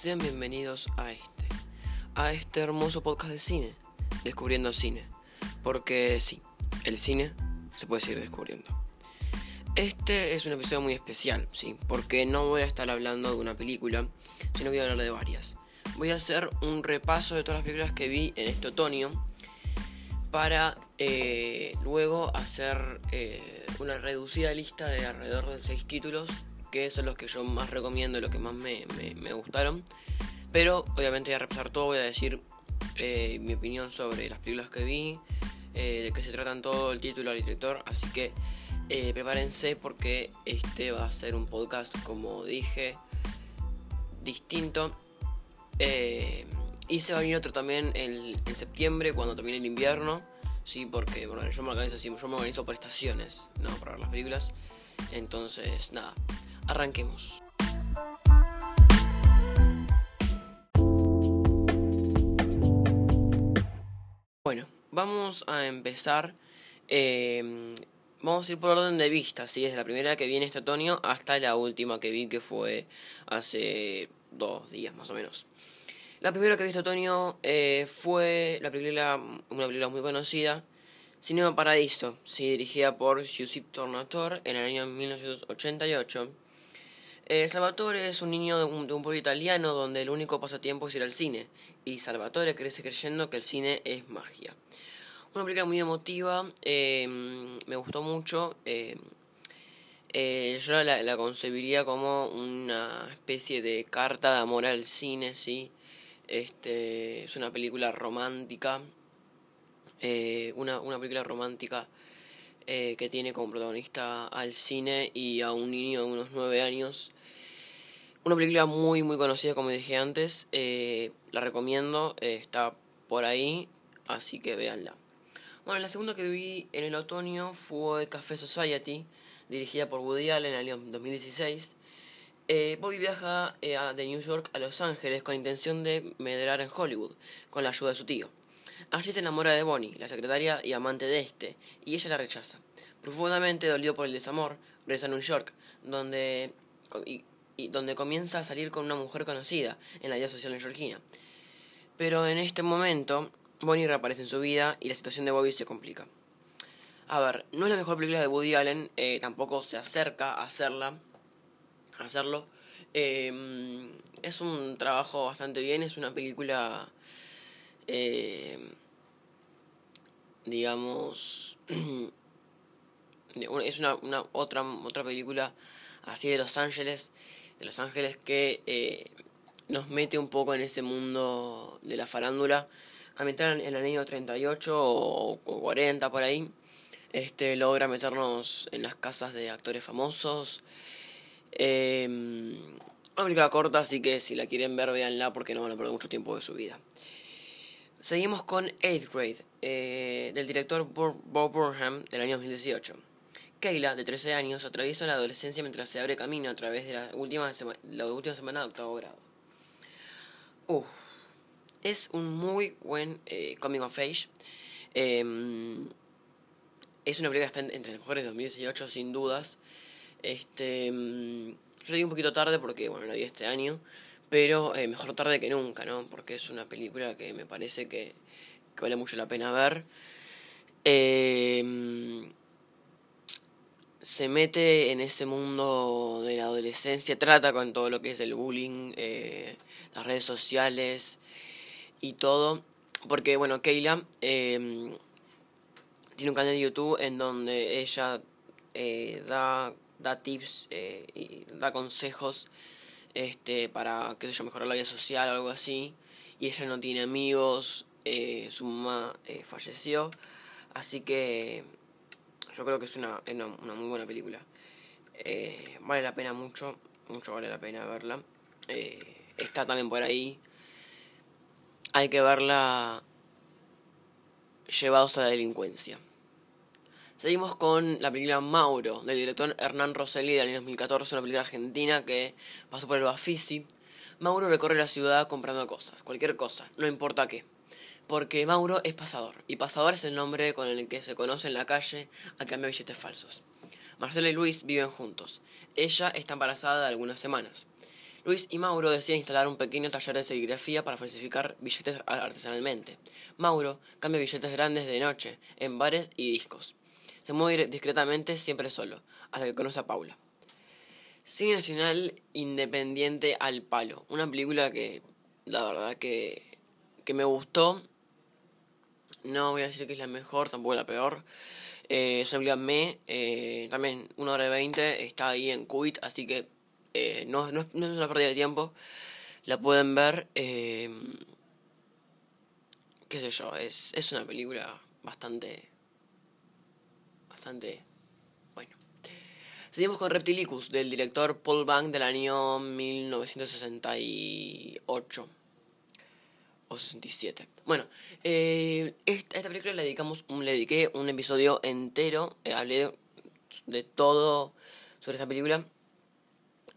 Sean bienvenidos a este, a este hermoso podcast de cine, Descubriendo Cine. Porque sí, el cine se puede seguir descubriendo. Este es un episodio muy especial, sí, porque no voy a estar hablando de una película, sino que voy a hablar de varias. Voy a hacer un repaso de todas las películas que vi en este otoño para eh, luego hacer eh, una reducida lista de alrededor de 6 títulos que son los que yo más recomiendo, los que más me, gustaron. Pero obviamente voy a repasar todo, voy a decir eh, mi opinión sobre las películas que vi, eh, de qué se tratan todo, el título, el director. Así que eh, prepárense porque este va a ser un podcast, como dije, distinto. y se va a venir otro también en, septiembre, cuando termine el invierno. Sí, porque bueno, yo me organizo yo me organizo por estaciones, no para ver las películas. Entonces, nada, Arranquemos. Bueno, vamos a empezar. Eh, vamos a ir por orden de vista, ¿sí? desde la primera que viene este otoño hasta la última que vi que fue hace dos días más o menos. La primera que vi este otoño eh, fue la película, una película muy conocida, Cinema Paradiso, ¿sí? dirigida por Giuseppe Tornatore en el año 1988 eh, Salvatore es un niño de un, pueblo italiano donde el único pasatiempo es ir al cine, y Salvatore crece creyendo que el cine es magia. Una película muy emotiva, em, me gustó mucho. Em, eh, yo la, concebiría como una especie de carta de amor al cine, ¿sí? Este, es una película romántica, eh, una, una película romántica eh, que tiene como protagonista al cine y a un niño de unos 9 años. Una película muy muy conocida como dije antes, eh, la recomiendo, eh, está por ahí, así que véanla. Bueno, la segunda que vi en el otoño fue Café Society, dirigida por Woody Allen en el año 2016. Bobby viaja de New York a Los Ángeles con intención de medrar en Hollywood, con la ayuda de su tío. Allí se enamora de Bonnie, la secretaria y amante de este, y ella la rechaza. Profundamente dolido por el desamor, regresa a New York, donde, y, donde comienza a salir con una mujer conocida en la vida social neoyorquina. Pero en este momento, Bonnie reaparece en su vida y la situación de Bobby se complica. A ver, no es la mejor película de Woody Allen, eh, tampoco se acerca a hacerla, hacerlo. Eh, es un trabajo bastante bien, es una película eh, digamos, es una, una, otra, otra película así de Los Ángeles, de Los Ángeles que eh, nos mete un poco en ese mundo de la farándula, a meter en el año 38 o, 40 por ahí, este logra meternos en las casas de actores famosos. Eh, una película corta, así que si la quieren ver, véanla porque no van a perder mucho tiempo de su vida. Seguimos con 8th Grade, eh, del director Bob Burnham del año 2018. Kayla, de 13 años, atraviesa la adolescencia mientras se abre camino a través de la última, la última semana de octavo grado. es un muy buen eh, coming of age. Em, es una película que está entre las mejores de 2018, sin dudas. Este, em, yo la un poquito tarde porque, bueno, la vi este año pero eh, mejor tarde que nunca, ¿no? Porque es una película que me parece que, vale mucho la pena ver. Em, se mete en ese mundo de la adolescencia, trata con todo lo que es el bullying, eh, las redes sociales y todo. Porque, bueno, Keila em, tiene un canal de YouTube en donde ella eh, da, da tips y da consejos este, para, qué sé yo, mejorar la vida social o algo así. Y ella no tiene amigos, eh, su mamá eh, falleció. Así que yo creo que es una, una, muy buena película. Eh, vale la pena mucho, mucho vale la pena verla. está también por ahí. Hay que verla llevados a la delincuencia. Seguimos con la película Mauro, del director Hernán Rosselli del año 2014, una película argentina que pasó por el Bafisi. Mauro recorre la ciudad comprando cosas, cualquier cosa, no importa qué. Porque Mauro es pasador, y pasador es el nombre con el que se conoce en la calle a cambio de billetes falsos. Marcela y Luis viven juntos. Ella está embarazada de algunas semanas. Luis y Mauro deciden instalar un pequeño taller de serigrafía para falsificar billetes artesanalmente. Mauro cambia billetes grandes de noche, en bares y discos. Se mueve discretamente, siempre solo, hasta que conoce a Paula. Cine Nacional Independiente al Palo. Una película que la verdad que, que me gustó. No voy a decir que es la mejor, tampoco la peor. Eh, me, eh, también una hora de 20, está ahí en Quit, así que eh, no, no, es una pérdida de tiempo. La pueden ver. Eh, qué sé yo, es, es una película bastante. Bastante. Bueno. Seguimos con Reptilicus, del director Paul Bang del año 1968 o 67. Bueno, eh, esta, esta, película le dedicamos, le dediqué un episodio entero, hablé de todo sobre esta película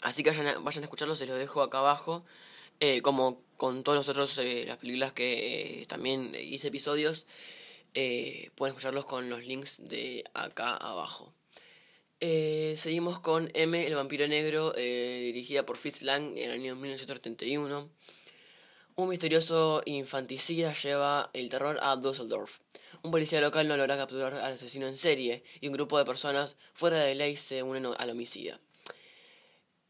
Así que vayan a, vayan a escucharlo, se los dejo acá abajo. Eh, como con todos los otros, eh, las películas que eh, también hice episodios, pueden escucharlos con los links de acá abajo. seguimos con M, el vampiro negro, dirigida por Fritz Lang en el año 1931. Un misterioso infanticida lleva el terror a Dusseldorf. Un policía local no logra capturar al asesino en serie y un grupo de personas fuera de ley se unen al homicida.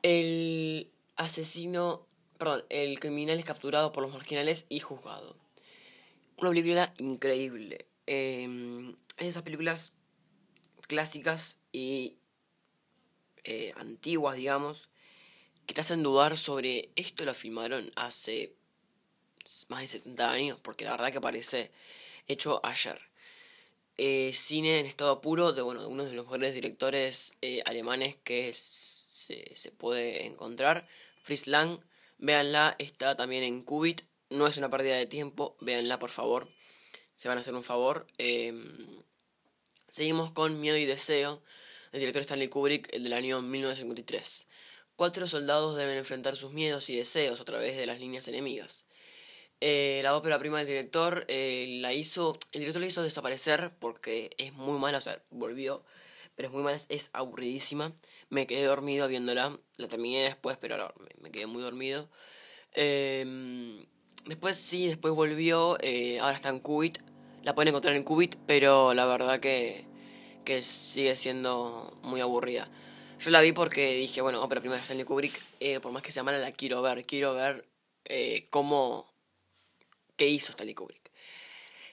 El asesino, perdón, el criminal es capturado por los marginales y juzgado. Una película increíble. Es esas películas clásicas y eh, antiguas, digamos, que te hacen dudar sobre esto lo filmaron hace más de 70 años, porque la verdad que parece hecho ayer. Eh, cine en estado puro de, bueno, uno de los mejores directores eh, alemanes que se, puede encontrar. Fritz Lang, véanla, está también en Qubit. No es una pérdida de tiempo, véanla por favor. Se van a hacer un favor. Em, seguimos con Miedo y Deseo, el director Stanley Kubrick, el del año 1953. Cuatro soldados deben enfrentar sus miedos y deseos a través de las líneas enemigas. Eh, la ópera prima del director eh, la hizo. El director la hizo desaparecer porque es muy mala, o sea, volvió pero es muy mala, es aburridísima. Me quedé dormido viéndola, la terminé después, pero ahora me, quedé muy dormido. Em, después sí, después volvió, eh, ahora está en Qubit, la pueden encontrar en Qubit, pero la verdad que, que sigue siendo muy aburrida. Yo la vi porque dije, bueno, pero primero Stanley Kubrick, por más que sea mala, la quiero ver. Quiero ver cómo. Qué hizo Stanley Kubrick.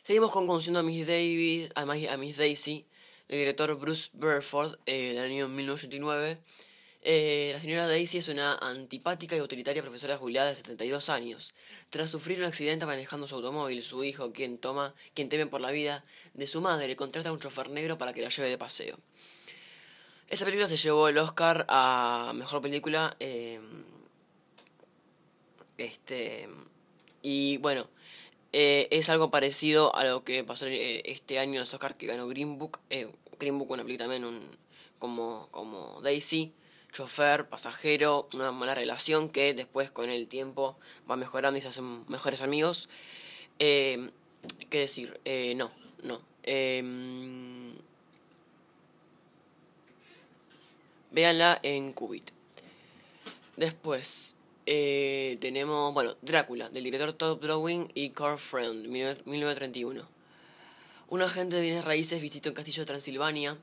Seguimos con Conociendo a Miss Davis, a Miss Daisy el director Bruce Burford eh, del año 1989. Eh, la señora Daisy es una antipática y utilitaria profesora jubilada de 72 años. Tras sufrir un accidente manejando su automóvil, su hijo, quien toma, quien teme por la vida de su madre, contrata a un chofer negro para que la lleve de paseo. Esta película se llevó el Oscar a mejor película. Eh, este y bueno, eh, es algo parecido a lo que pasó eh, este año en Oscar que ganó Green Book. Eh, Green Book, una película también un, como, como Daisy, chofer, pasajero, una mala relación que después con el tiempo va mejorando y se hacen mejores amigos. ¿Qué decir? No, no. Eh, véanla en Qubit. Después, eh, tenemos, bueno, Drácula, del director Todd Browning y Carl Friend, 1931. Un agente de bienes raíces visita un castillo de Transilvania,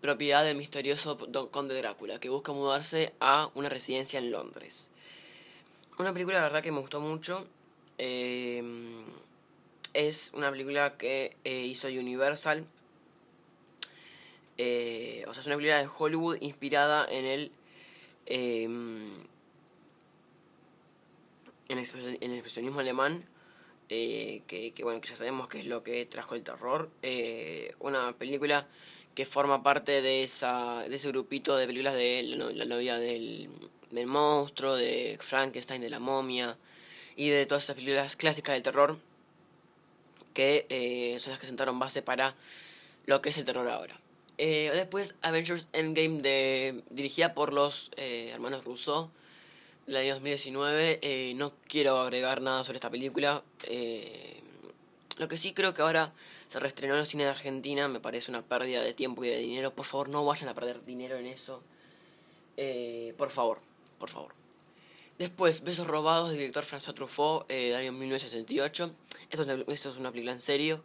propiedad del misterioso Don Conde Drácula, que busca mudarse a una residencia en Londres. Una película, la verdad, que me gustó mucho. Eh, es una película que eh, hizo Universal. o sea, es una película de Hollywood inspirada en el en el, expresionismo alemán, eh, que, bueno, que ya sabemos que es lo que trajo el terror, eh, una película que forma parte de, esa, de ese grupito de películas de la, novia del, del monstruo, de Frankenstein, de la momia, y de todas esas películas clásicas del terror, que eh, son las que sentaron base para lo que es el terror ahora. después Avengers Endgame de, dirigida por los hermanos Rousseau del año 2019. Eh, no quiero agregar nada sobre esta película. Eh, lo que sí creo que ahora se reestrenó en el cine de Argentina. Me parece una pérdida de tiempo y de dinero. Por favor, no vayan a perder dinero en eso. Eh, por favor, por favor. Después, Besos Robados, del director François Truffaut, eh, del año 1968. Esto esto es una película en serio.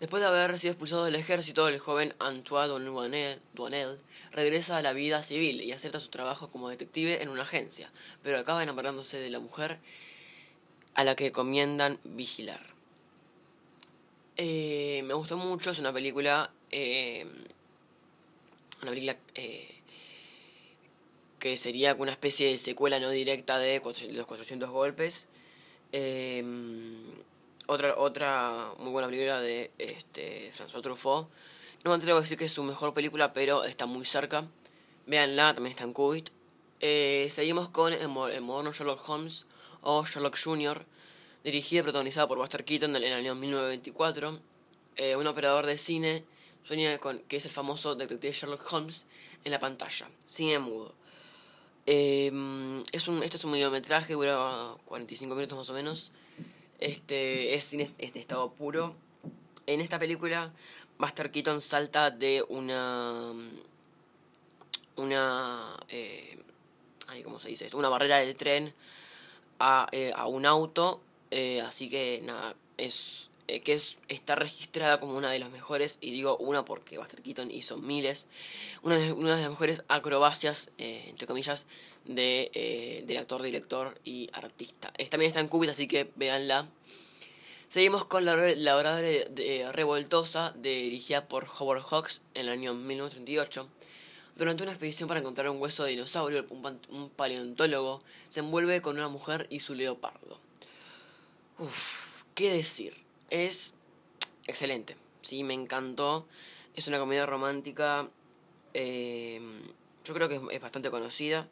Después de haber sido expulsado del ejército, el joven Antoine Duanel, regresa a la vida civil y acepta su trabajo como detective en una agencia, pero acaba enamorándose de la mujer a la que comiendan vigilar. Eh, me gustó mucho, es una película... Eh, una película... Eh, que sería una especie de secuela no directa de los 400 golpes. Em, otra, otra muy buena película de este, François Truffaut. No me atrevo a decir que es su mejor película, pero está muy cerca. Véanla, también está en Cubit. Eh, seguimos con el, moderno Sherlock Holmes o Sherlock Jr., dirigida y protagonizada por Buster Keaton en el año 1924. Eh, un operador de cine sueña con que es el famoso detective Sherlock Holmes en la pantalla, cine mudo. Eh, es un, este es un mediometraje, dura 45 minutos más o menos. Este es en estado puro. En esta película, Buster Keaton salta de una. Una. Eh, ¿Cómo se dice Una barrera del tren a, eh, a un auto. Eh, así que nada, es eh, que es, está registrada como una de las mejores, y digo una porque Buster Keaton hizo miles, una de, una de las mejores acrobacias, eh, entre comillas, de, eh, del actor, director y artista. también está en Cubit, así que véanla. Seguimos con la, la hora de, Revoltosa, dirigida por Howard Hawks en el año 1938. Durante una expedición para encontrar un hueso de dinosaurio, un, un paleontólogo se envuelve con una mujer y su leopardo. Uf, ¿qué decir? es excelente. Sí, me encantó. Es una comedia romántica. Eh, yo creo que es, bastante conocida.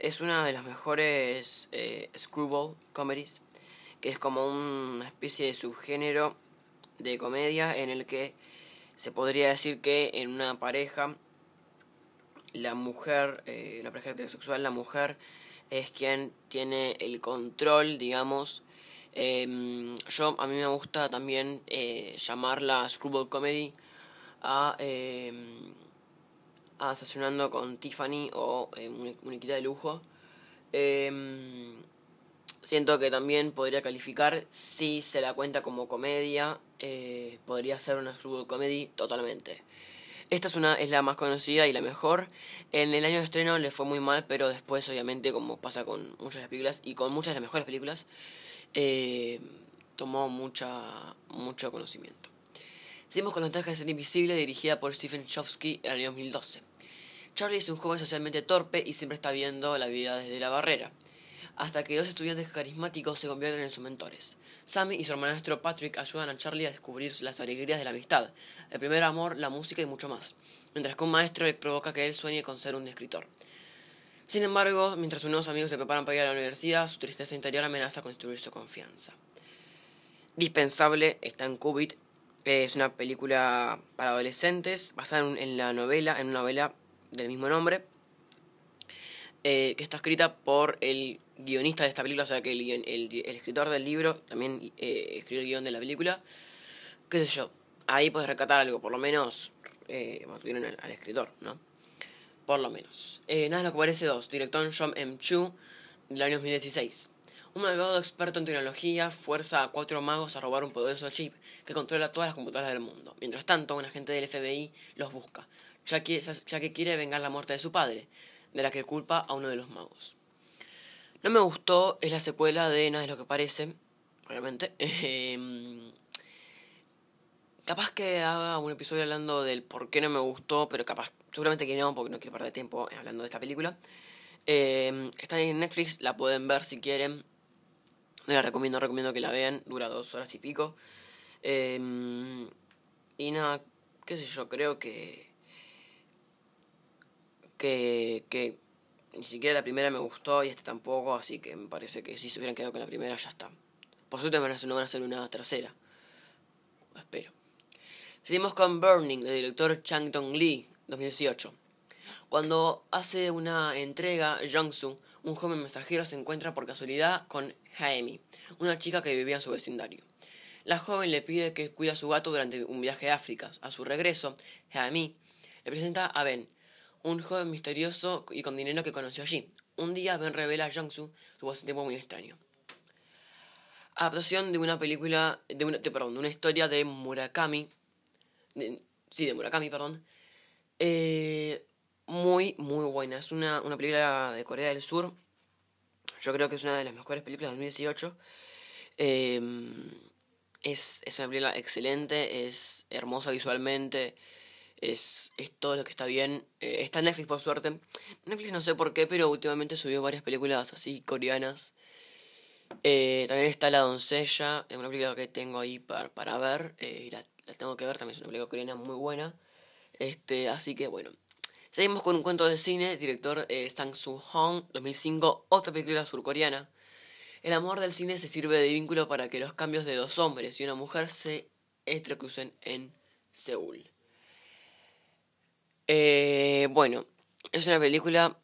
Es una de las mejores eh, screwball comedies. Que es como una especie de subgénero de comedia en el que se podría decir que en una pareja la mujer, eh, la pareja heterosexual, la mujer es quien tiene el control, digamos, Em, yo, a mí me gusta también eh, llamarla Screwball Comedy a, eh, a con Tiffany o eh, de Lujo. Em, siento que también podría calificar, si se la cuenta como comedia, eh, podría ser una Screwball Comedy totalmente. Esta es, una, es la más conocida y la mejor. En el año de estreno le fue muy mal, pero después, obviamente, como pasa con muchas de las películas y con muchas de las mejores películas, eh, tomó mucha, mucho conocimiento. Seguimos con la de ser invisible dirigida por Stephen Chofsky en el año 2012. Charlie es un joven socialmente torpe y siempre está viendo la vida desde la barrera, hasta que dos estudiantes carismáticos se convierten en sus mentores. Sammy y su hermanastro Patrick ayudan a Charlie a descubrir las alegrías de la amistad, el primer amor, la música y mucho más, mientras que un maestro le provoca que él sueñe con ser un escritor. Sin embargo, mientras sus nuevos amigos se preparan para ir a la universidad, su tristeza interior amenaza con destruir su confianza. Dispensable está en Cubit. Es una película para adolescentes basada en la novela, en una novela del mismo nombre, eh, que está escrita por el guionista de esta película, o sea que el, escritor del libro también eh, escribió el guion de la película. ¿Qué sé yo? Ahí puedes rescatar algo, por lo menos eh, al, escritor, ¿no? por lo menos. Eh, nada es lo que parece dos. director John M. Chu, del año 2016. Un malvado experto en tecnología fuerza a cuatro magos a robar un poderoso chip que controla todas las computadoras del mundo. Mientras tanto, un agente del FBI los busca, ya que, ya que quiere vengar la muerte de su padre, de la que culpa a uno de los magos. No me gustó, es la secuela de Nada es lo que parece, obviamente. Em, capaz que haga un episodio hablando del por qué no me gustó, pero capaz Seguramente que no, porque no quiero perder tiempo hablando de esta película. Eh, está en Netflix, la pueden ver si quieren. La recomiendo, recomiendo que la vean. Dura dos horas y pico. Eh, y nada, qué sé yo, creo que, que. ni siquiera la primera me gustó y este tampoco, así que me parece que si se hubieran quedado con la primera ya está. Por suerte no van a hacer una tercera. Espero. Seguimos con Burning, del director Chang Tong Lee, 2018. Cuando hace una entrega, Jong-soo, un joven mensajero, se encuentra por casualidad con Jaemi, una chica que vivía en su vecindario. La joven le pide que cuide a su gato durante un viaje a África. A su regreso, Jaemi le presenta a Ben, un joven misterioso y con dinero que conoció allí, Un día Ben revela a Jang-soo su pasatiempo muy extraño. Adaptación de una película, de una, perdón, de una historia de Murakami. sí, de Murakami, perdón. Eh, muy, muy buena. Es una, una película de Corea del Sur. Yo creo que es una de las mejores películas de 2018. Em, es, es una película excelente, es hermosa visualmente, es, es todo lo que está bien. Eh, está Netflix por suerte. Netflix no sé por qué, pero últimamente subió varias películas así coreanas. Eh, también está La doncella, es una película que tengo ahí para, para ver, eh, y la, tengo que ver, también es una película coreana muy buena. Este, así que bueno. Seguimos con un cuento de cine, director Sang Soo Hong, 2005, otra película surcoreana. El amor del cine se sirve de vínculo para que los cambios de dos hombres y una mujer se entrecrucen en Seúl. Eh, bueno, es una película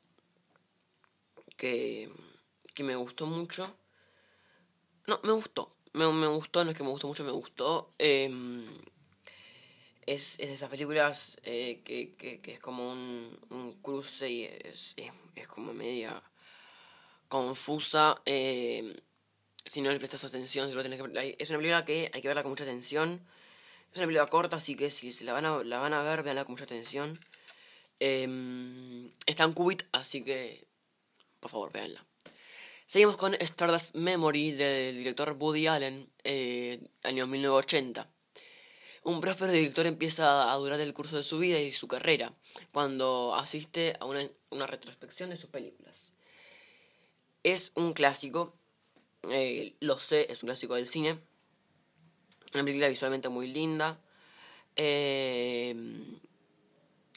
que, que me gustó mucho. No, me gustó. Me, me, gustó, no es que me gustó mucho, me gustó. Em, es, es, de esas películas eh, que, que, es como un, un cruce y es, es, es, como media confusa. Eh, si no le prestas atención, si lo tenés que Es una película que hay que verla con mucha atención. Es una película corta, así que si la van a, la van a ver, veanla con mucha atención. Eh, está en Qubit, así que por favor, veanla. Seguimos con Stardust Memory del director Woody Allen, eh, año 1980. Un próspero director empieza a durar el curso de su vida y su carrera cuando asiste a una, una retrospección de sus películas. Es un clásico, eh, lo sé, es un clásico del cine. Una película visualmente muy linda. Eh,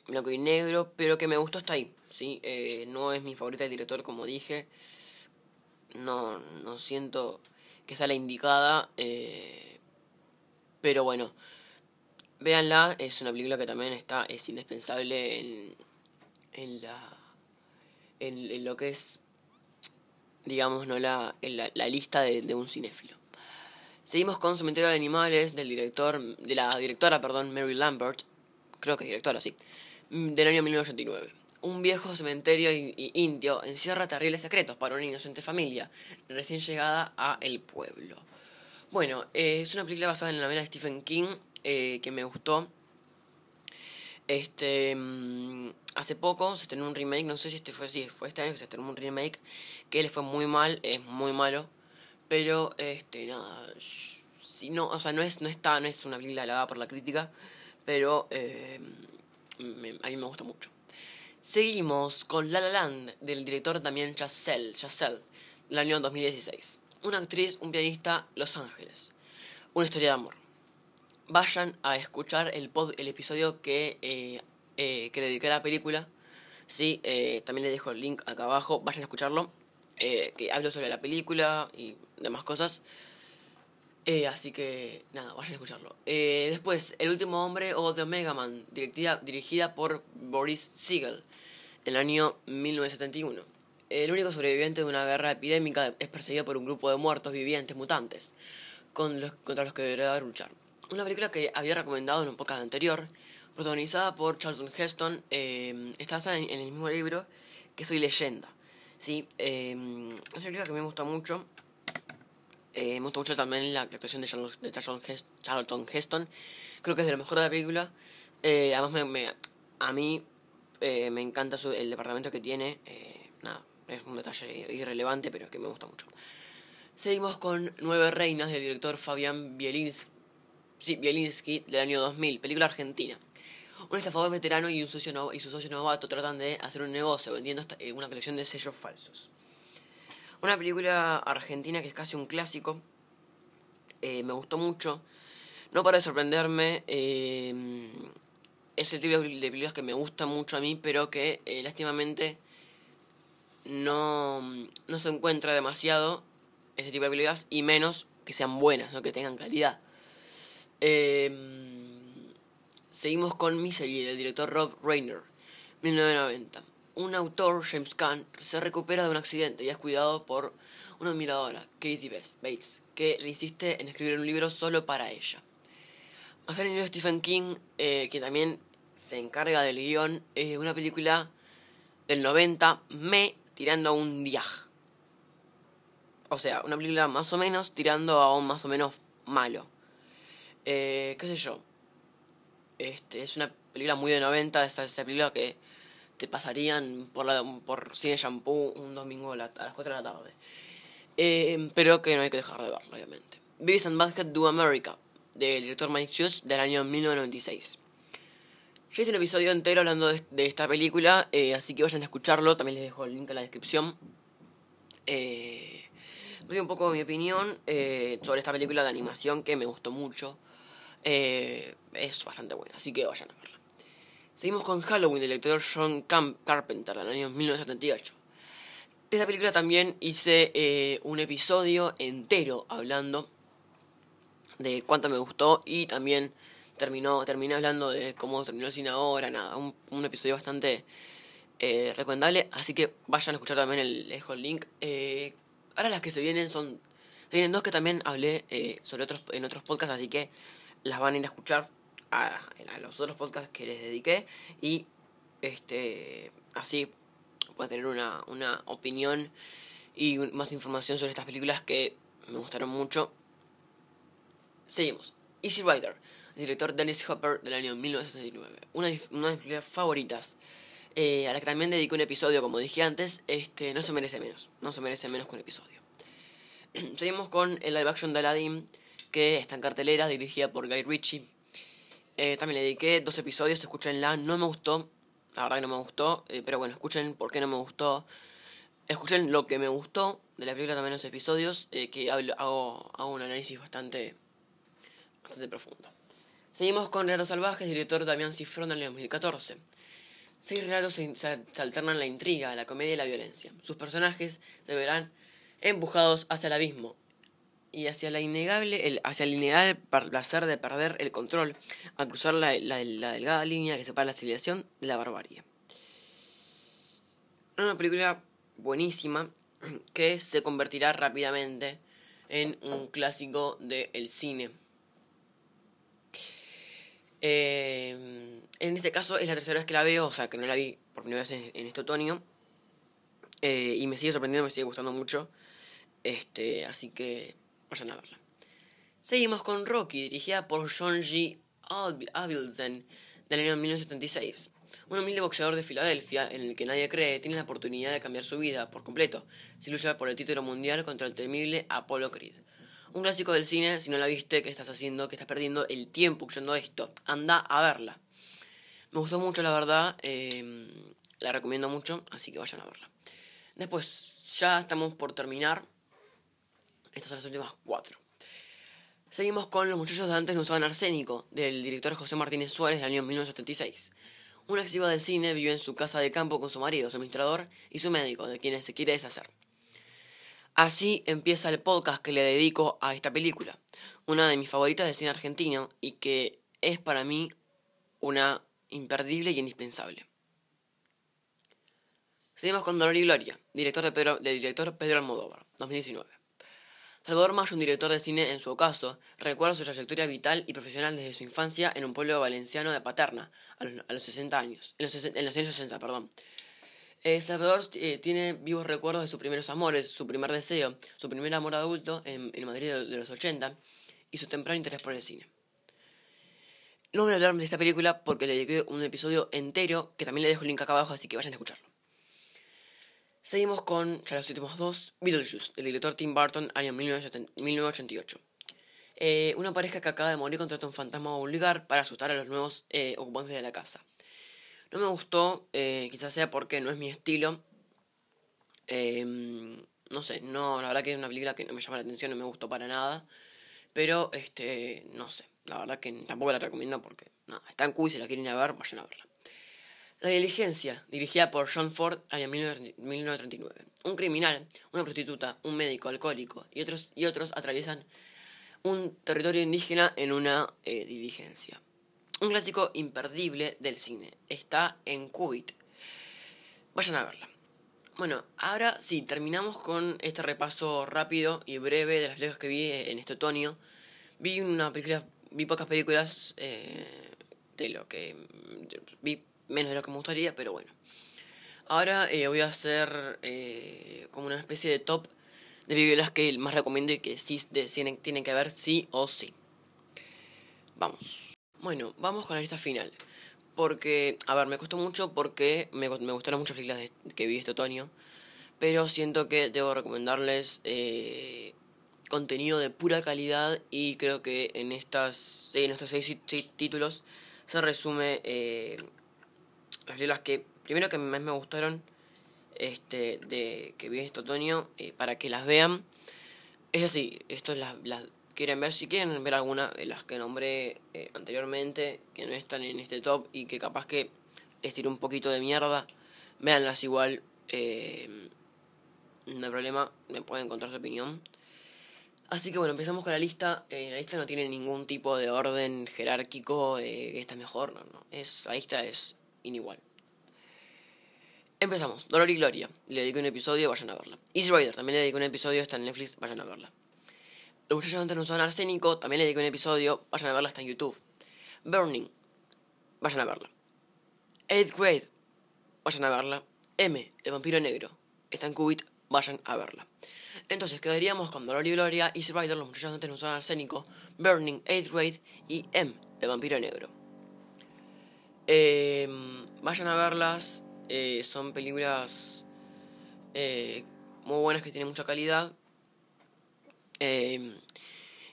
blanco y negro, pero que me gustó hasta ahí. ¿sí? Eh, no es mi favorita del director, como dije. No, no siento que sea la indicada. Eh, pero bueno, véanla. Es una película que también está es indispensable en, en la en, en lo que es digamos, ¿no? la, la, la lista de, de, un cinéfilo. Seguimos con Cementerio de Animales del director, de la directora, perdón, Mary Lambert, creo que directora, sí, del año 1989. Un viejo cementerio indio encierra terribles secretos para una inocente familia recién llegada a el pueblo. Bueno, eh, es una película basada en la novela de Stephen King eh, que me gustó. Este, mm, hace poco se estrenó un remake, no sé si este fue, sí, fue este año que se estrenó un remake, que le fue muy mal, es muy malo, pero, este, nada, si no, o sea, no es, no está, no es una película halagada por la crítica, pero eh, a mí me gusta mucho. Seguimos con La La Land, del director también Chazelle, Chazelle del año 2016. Una actriz, un pianista, Los Ángeles. Una historia de amor vayan a escuchar el, pod, el episodio que, eh, eh, que le dediqué a la película. Sí, eh, también le dejo el link acá abajo. Vayan a escucharlo. Que hablo sobre la película y demás cosas. Eh, así que, nada, vayan a escucharlo. Eh, después, El último hombre o The Omega Man, dirigida, por Boris Siegel, en el año 1971. El único sobreviviente de una guerra epidémica es perseguido por un grupo de muertos vivientes mutantes, contra los que deberá luchar. Una película que había recomendado en un podcast anterior, protagonizada por Charlton Heston, eh, está basada en, en, el mismo libro que Soy Leyenda. ¿sí? Es una película que me gusta mucho. Eh, me gusta mucho también la, actuación de, de Charlton, Charlton, Heston. Creo que es de lo mejor de la película. Eh, además, me, a mí eh, me encanta su, el departamento que tiene. Eh, nada, es un detalle irrelevante, pero que me gusta mucho. Seguimos con Nueve Reinas del director Fabián Bielinski del año 2000, película argentina. Un estafador veterano y, un socio y su socio novato tratan de hacer un negocio vendiendo una colección de sellos falsos. Una película argentina que es casi un clásico. Eh, me gustó mucho. No para de sorprenderme. Eh, es el tipo de películas que me gusta mucho a mí, pero que eh, lástimamente no, no se encuentra demasiado ese tipo de películas y menos que sean buenas, ¿no? que tengan calidad. Eh, seguimos con Misery del director Rob Reiner, 1990. Un autor, James Caan, se recupera de un accidente y es cuidado por una admiradora, Katie Bates, que le insiste en escribir un libro solo para ella. Más tarde de Stephen King, eh, que también se encarga del guion, eh, una película del 90, Me, tirando a un viaje. O sea, una película más o menos tirando a un más o menos malo. Eh, ¿Qué sé yo? Este, es una película muy de 90, esa, esa película que te pasarían por, la, por Cine Shampoo un domingo a, las 4 de la tarde. Eh, pero que no hay que dejar de verlo, obviamente. Beavis and Basket Do America, del director Mike Hughes, del año 1996. Yo hice un episodio entero hablando de, esta película, eh, así que vayan a escucharlo, también les dejo el link en la descripción. Eh, doy un poco mi opinión eh, sobre esta película de animación que me gustó mucho. Eh, es bastante buena, así que vayan a verla. Seguimos con Halloween del director John Carpenter del año 1978. De esta película también hice eh, un episodio entero hablando de cuánto me gustó y también terminó, terminé hablando de cómo terminó el cine ahora, nada, un, un episodio bastante eh, recomendable, así que vayan a escuchar también el, dejo el link. Eh, ahora las que se vienen son, se vienen dos que también hablé eh, sobre otros, en otros podcasts, así que las van a ir a escuchar a, los otros podcasts que les dediqué y este así pueden tener una, una opinión y más información sobre estas películas que me gustaron mucho. Seguimos. Easy Rider, director Dennis Hopper del año 1969. Una, una de mis películas favoritas. Eh, a la que también dedico un episodio, como dije antes, este, no se merece menos. No se merece menos que un episodio. Seguimos con el live action de Aladdin, que está en cartelera, dirigida por Guy Ritchie. Eh, también le dediqué dos episodios, escúchenla, no me gustó, la verdad que no me gustó, eh, pero bueno, escuchen por qué no me gustó. Escuchen lo que me gustó de la película también en los episodios, eh, que hago, hago un análisis bastante, bastante profundo. Seguimos con Relatos Salvajes, director Damián Cifrón en el 2014. Seis relatos se, alternan la intriga, la comedia y la violencia. Sus personajes se verán empujados hacia el abismo y hacia la innegable, el, hacia el innegable placer de perder el control al cruzar la, la, delgada línea que separa la civilización de la barbarie. Una película buenísima que se convertirá rápidamente en un clásico del cine. Eh, en este caso es la tercera vez que la veo, o sea que no la vi por primera vez en, en este otoño. Eh, y me sigue sorprendiendo, me sigue gustando mucho. Este, así que vayan a verla. Seguimos con Rocky, dirigida por John G. Avildsen, del año 1976. Un humilde boxeador de Filadelfia, en el que nadie cree, tiene la oportunidad de cambiar su vida por completo si lucha por el título mundial contra el temible Apollo Creed. Un clásico del cine, si no la viste, ¿qué estás haciendo? ¿Qué estás perdiendo el tiempo escuchando esto? Anda a verla. Me gustó mucho, la verdad. Eh, la recomiendo mucho, así que vayan a verla. Después, ya estamos por terminar. Estas son las últimas cuatro. Seguimos con Los muchachos de antes no usaban arsénico, del director José Martínez Suárez del año 1976. Una activa del cine vive en su casa de campo con su marido, su administrador y su médico, de quienes se quiere deshacer. Así empieza el podcast que le dedico a esta película, una de mis favoritas de cine argentino y que es para mí una imperdible y indispensable. Seguimos con Dolor y Gloria, director de Pedro, del director Pedro Almodóvar, 2019. Salvador Mayo, un director de cine en su ocaso, recuerda su trayectoria vital y profesional desde su infancia en un pueblo valenciano de Paterna, a los, a los 60 años, en los, en los años 60, perdón. Eh, Salvador eh, tiene vivos recuerdos de sus primeros amores, su primer deseo, su primer amor adulto en, Madrid de, de, los 80 y su temprano interés por el cine. No voy a hablar de esta película porque le dediqué un episodio entero que también le dejo el link acá abajo, así que vayan a escucharlo. Seguimos con ya los últimos dos, Beetlejuice, del director Tim Burton, año 1988. Eh, una pareja que acaba de morir contrata un fantasma vulgar para asustar a los nuevos eh, ocupantes de la casa. No me gustó, eh, quizás sea porque no es mi estilo. Em, no sé, no, la verdad que es una película que no me llama la atención, no me gustó para nada. Pero, este, no sé, la verdad que tampoco la recomiendo porque, está en Q y si la quieren ir a ver, vayan a verla. La diligencia, dirigida por John Ford, año 1939. Un criminal, una prostituta, un médico alcohólico y otros, y otros atraviesan un territorio indígena en una eh, diligencia. Un clásico imperdible del cine. Está en Qubit. Vayan a verla. Bueno, ahora sí, terminamos con este repaso rápido y breve de las películas que vi en este otoño. Vi una película, vi pocas películas eh, de lo que vi menos de lo que me gustaría, pero bueno. Ahora eh, voy a hacer eh, como una especie de top de películas que más recomiendo y que sí tienen, tienen que ver sí o sí. Vamos. Bueno, vamos con la lista final. Porque, a ver, me costó mucho porque me, gustaron muchas películas que vi este otoño. Pero siento que debo recomendarles eh, contenido de pura calidad y creo que en, estas, en estos seis, títulos se resume las que primero que más me gustaron este de que vi este otoño eh, para que las vean es así esto las, las quieren ver si quieren ver alguna de las que nombré eh, anteriormente que no están en este top y que capaz que les tiro un poquito de mierda véanlas igual no hay problema me pueden encontrar su opinión Así que bueno, empezamos con la lista. Eh, la lista no tiene ningún tipo de orden jerárquico esta es mejor, no, no. Es, la lista es inigual. Empezamos. Dolor y Gloria. Le dedico un episodio, vayan a verla. Easy Rider, también le dedico un episodio, está en Netflix, vayan a verla. Los muchachos antes no usaban arsénico, también le dedico un episodio, vayan a verla, está en YouTube. Burning, vayan a verla. Eighth Grade, vayan a verla. M, el vampiro negro, está en Cubit, vayan a verla. Entonces quedaríamos con Dolor y Gloria, Easy Rider, Los muchachos antes no usaban arsénico, Burning, Eighth Grade y M, el vampiro negro. Em, vayan a verlas, eh, son películas eh, muy buenas que tienen mucha calidad em,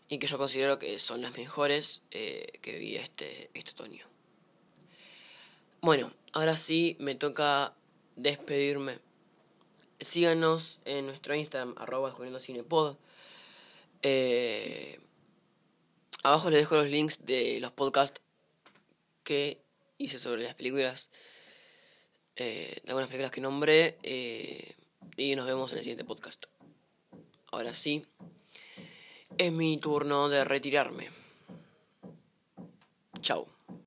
y que yo considero que son las mejores eh, que vi este, este otoño. Bueno, ahora sí me toca despedirme síganos en nuestro Instagram, arroba cinepod. Eh, abajo les dejo los links de los podcasts que hice sobre las películas, eh, algunas películas que nombré, eh, y nos vemos en el siguiente podcast. Ahora sí, es mi turno de retirarme. Chao.